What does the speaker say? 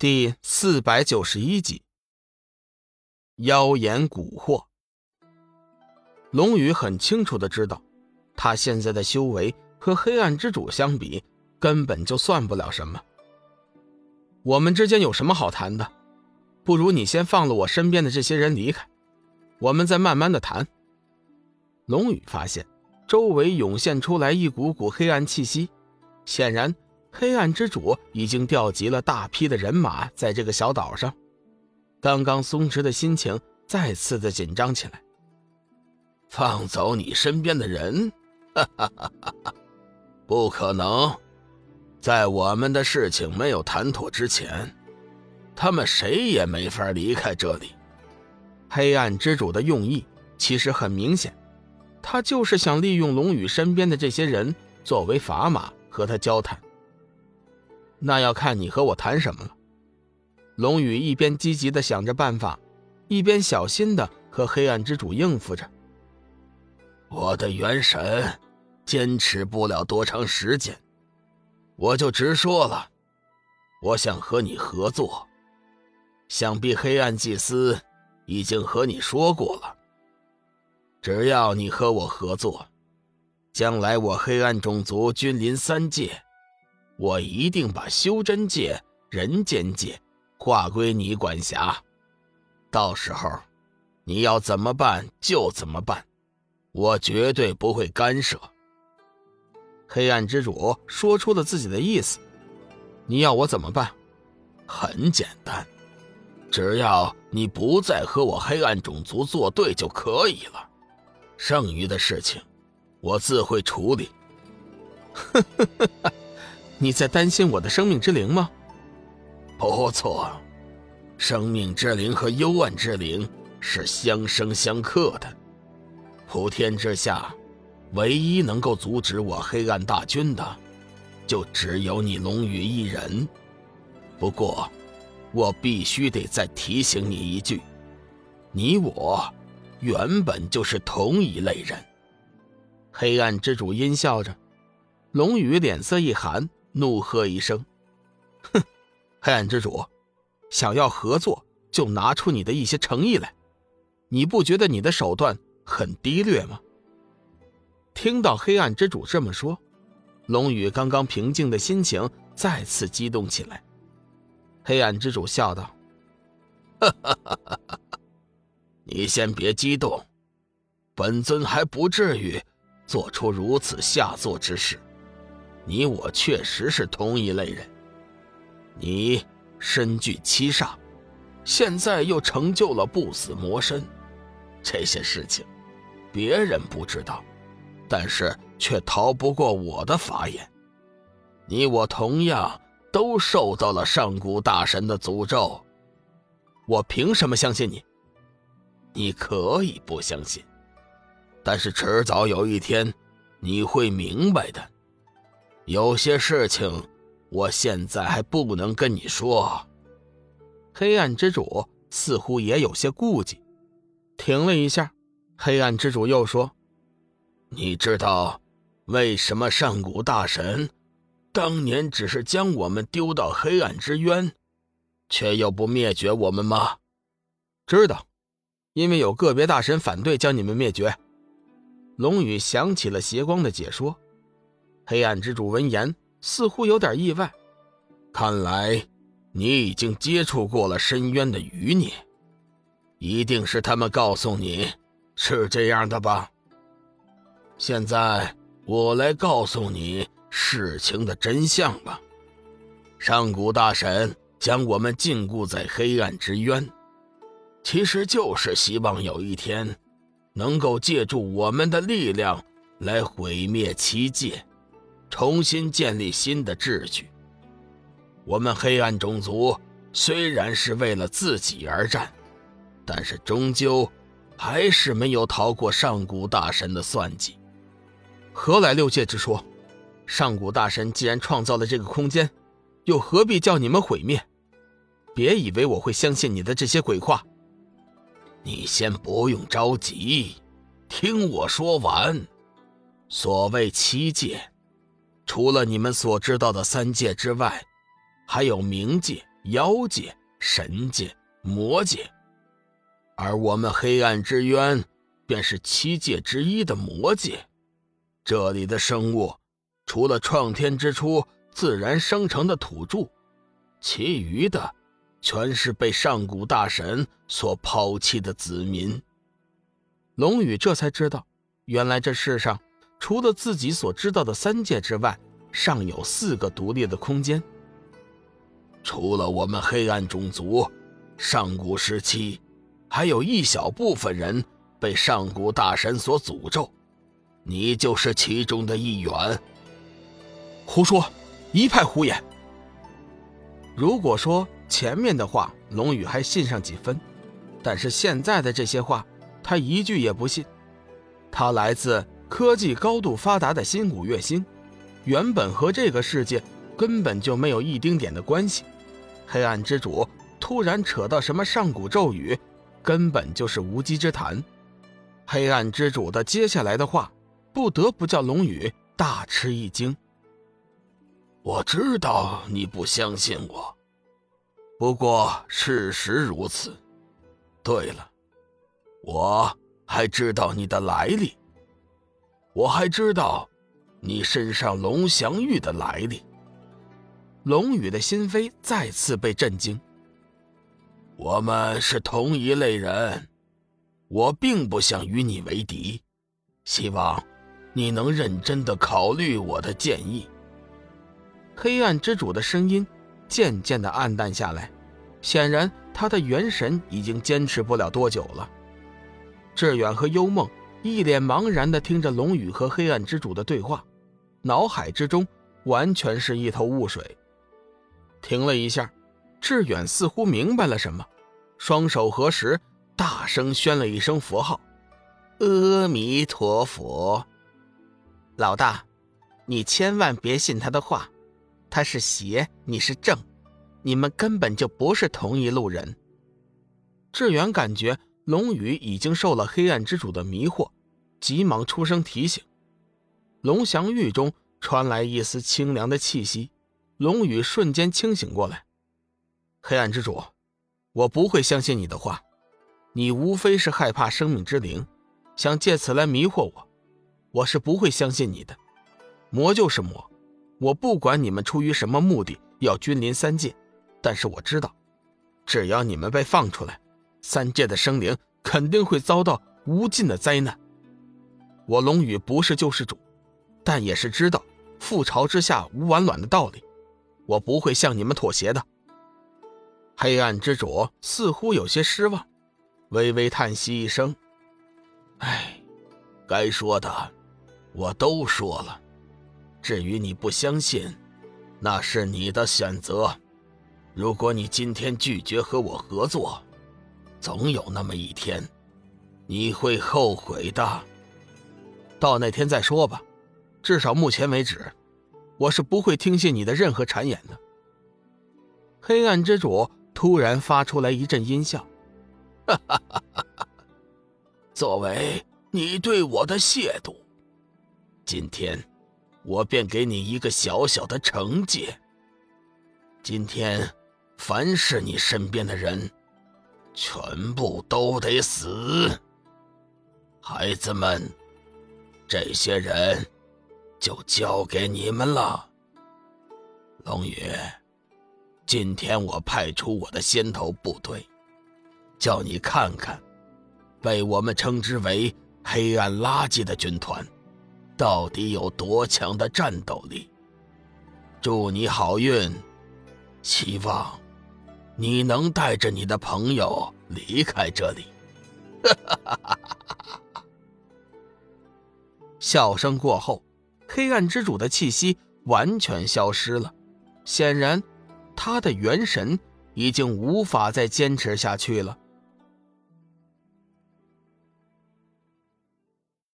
第四百九十一集，妖言蛊惑。龙宇很清楚的知道，他现在的修为和黑暗之主相比，根本就算不了什么。我们之间有什么好谈的？不如你先放了我身边的这些人离开，我们再慢慢的谈。龙宇发现周围涌现出来一股股黑暗气息，显然黑暗之主已经调集了大批的人马在这个小岛上。刚刚松弛的心情再次的紧张起来。放走你身边的人？哈哈哈哈！不可能，在我们的事情没有谈妥之前，他们谁也没法离开这里。黑暗之主的用意其实很明显。他就是想利用龙宇身边的这些人作为砝码和他交谈。那要看你和我谈什么了。龙宇一边积极的想着办法，一边小心的和黑暗之主应付着。我的元神坚持不了多长时间，我就直说了，我想和你合作。想必黑暗祭司已经和你说过了。只要你和我合作，将来我黑暗种族君临三界，我一定把修真界、人间界划归你管辖。到时候，你要怎么办就怎么办，我绝对不会干涉。黑暗之主说出了自己的意思：你要我怎么办？很简单，只要你不再和我黑暗种族作对就可以了。剩余的事情，我自会处理。呵呵呵，你在担心我的生命之灵吗？不错，生命之灵和幽暗之灵是相生相克的。普天之下，唯一能够阻止我黑暗大军的，就只有你龙宇一人。不过，我必须得再提醒你一句：你我。原本就是同一类人。黑暗之主阴笑着，龙宇脸色一寒，怒喝一声：“哼！黑暗之主，想要合作就拿出你的一些诚意来。你不觉得你的手段很低劣吗？”听到黑暗之主这么说，龙宇刚刚平静的心情再次激动起来。黑暗之主笑道：“哈哈哈哈哈！”你先别激动，本尊还不至于做出如此下作之事。你我确实是同一类人。你身具七煞，现在又成就了不死魔身，这些事情别人不知道，但是却逃不过我的法眼。你我同样都受到了上古大神的诅咒，我凭什么相信你？你可以不相信，但是迟早有一天，你会明白的。有些事情，我现在还不能跟你说。黑暗之主似乎也有些顾忌，停了一下，黑暗之主又说：“你知道，为什么上古大神当年只是将我们丢到黑暗之渊，却又不灭绝我们吗？”知道。因为有个别大神反对将你们灭绝，龙宇想起了邪光的解说。黑暗之主闻言似乎有点意外，看来你已经接触过了深渊的余孽，一定是他们告诉你是这样的吧？现在我来告诉你事情的真相吧。上古大神将我们禁锢在黑暗之渊。其实就是希望有一天，能够借助我们的力量来毁灭七界，重新建立新的秩序。我们黑暗种族虽然是为了自己而战，但是终究还是没有逃过上古大神的算计。何来六界之说？上古大神既然创造了这个空间，又何必叫你们毁灭？别以为我会相信你的这些鬼话。你先不用着急，听我说完。所谓七界，除了你们所知道的三界之外，还有冥界、妖界、神界、魔界，而我们黑暗之渊便是七界之一的魔界。这里的生物，除了创天之初自然生成的土著，其余的全是被上古大神所抛弃的子民。龙宇这才知道，原来这世上除了自己所知道的三界之外，尚有四个独立的空间。除了我们黑暗种族，上古时期还有一小部分人被上古大神所诅咒，你就是其中的一员。胡说，一派胡言。如果说前面的话，龙宇还信上几分，但是现在的这些话，他一句也不信。他来自科技高度发达的新古月星，原本和这个世界。根本就没有一丁点的关系。黑暗之主突然扯到什么上古咒语，根本就是无稽之谈。黑暗之主的接下来的话，不得不叫龙宇大吃一惊。我知道你不相信我，不过事实如此。对了，我还知道你的来历，我还知道你身上龙翔玉的来历。龙宇的心扉再次被震惊。我们是同一类人，我并不想与你为敌，希望你能认真的考虑我的建议。黑暗之主的声音渐渐的暗淡下来，显然他的元神已经坚持不了多久了。志远和幽梦一脸茫然的听着龙宇和黑暗之主的对话，脑海之中完全是一头雾水。停了一下，志远似乎明白了什么，双手合十，大声宣了一声佛号：“阿弥陀佛。”老大，你千万别信他的话，他是邪，你是正，你们根本就不是同一路人。志远感觉龙宇已经受了黑暗之主的迷惑，急忙出声提醒。龙翔玉中传来一丝清凉的气息。龙宇瞬间清醒过来，黑暗之主，我不会相信你的话，你无非是害怕生命之灵，想借此来迷惑我，我是不会相信你的。魔就是魔，我不管你们出于什么目的要君临三界，但是我知道，只要你们被放出来，三界的生灵肯定会遭到无尽的灾难。我龙宇不是救世主，但也是知道覆巢之下无完卵的道理。我不会向你们妥协的。黑暗之主似乎有些失望，微微叹息一声：“唉，该说的我都说了。至于你不相信，那是你的选择。如果你今天拒绝和我合作，总有那么一天，你会后悔的。到那天再说吧。至少目前为止。”我是不会听信你的任何谗言的。黑暗之主突然发出来一阵阴笑，哈哈哈哈哈！作为你对我的亵渎，今天我便给你一个小小的惩戒。今天，凡是你身边的人，全部都得死。孩子们，这些人。就交给你们了，龙宇。今天我派出我的先头部队，叫你看看，被我们称之为“黑暗垃圾”的军团，到底有多强的战斗力。祝你好运，希望你能带着你的朋友离开这里。哈哈哈哈哈！笑声过后。黑暗之主的气息完全消失了，显然，他的元神已经无法再坚持下去了。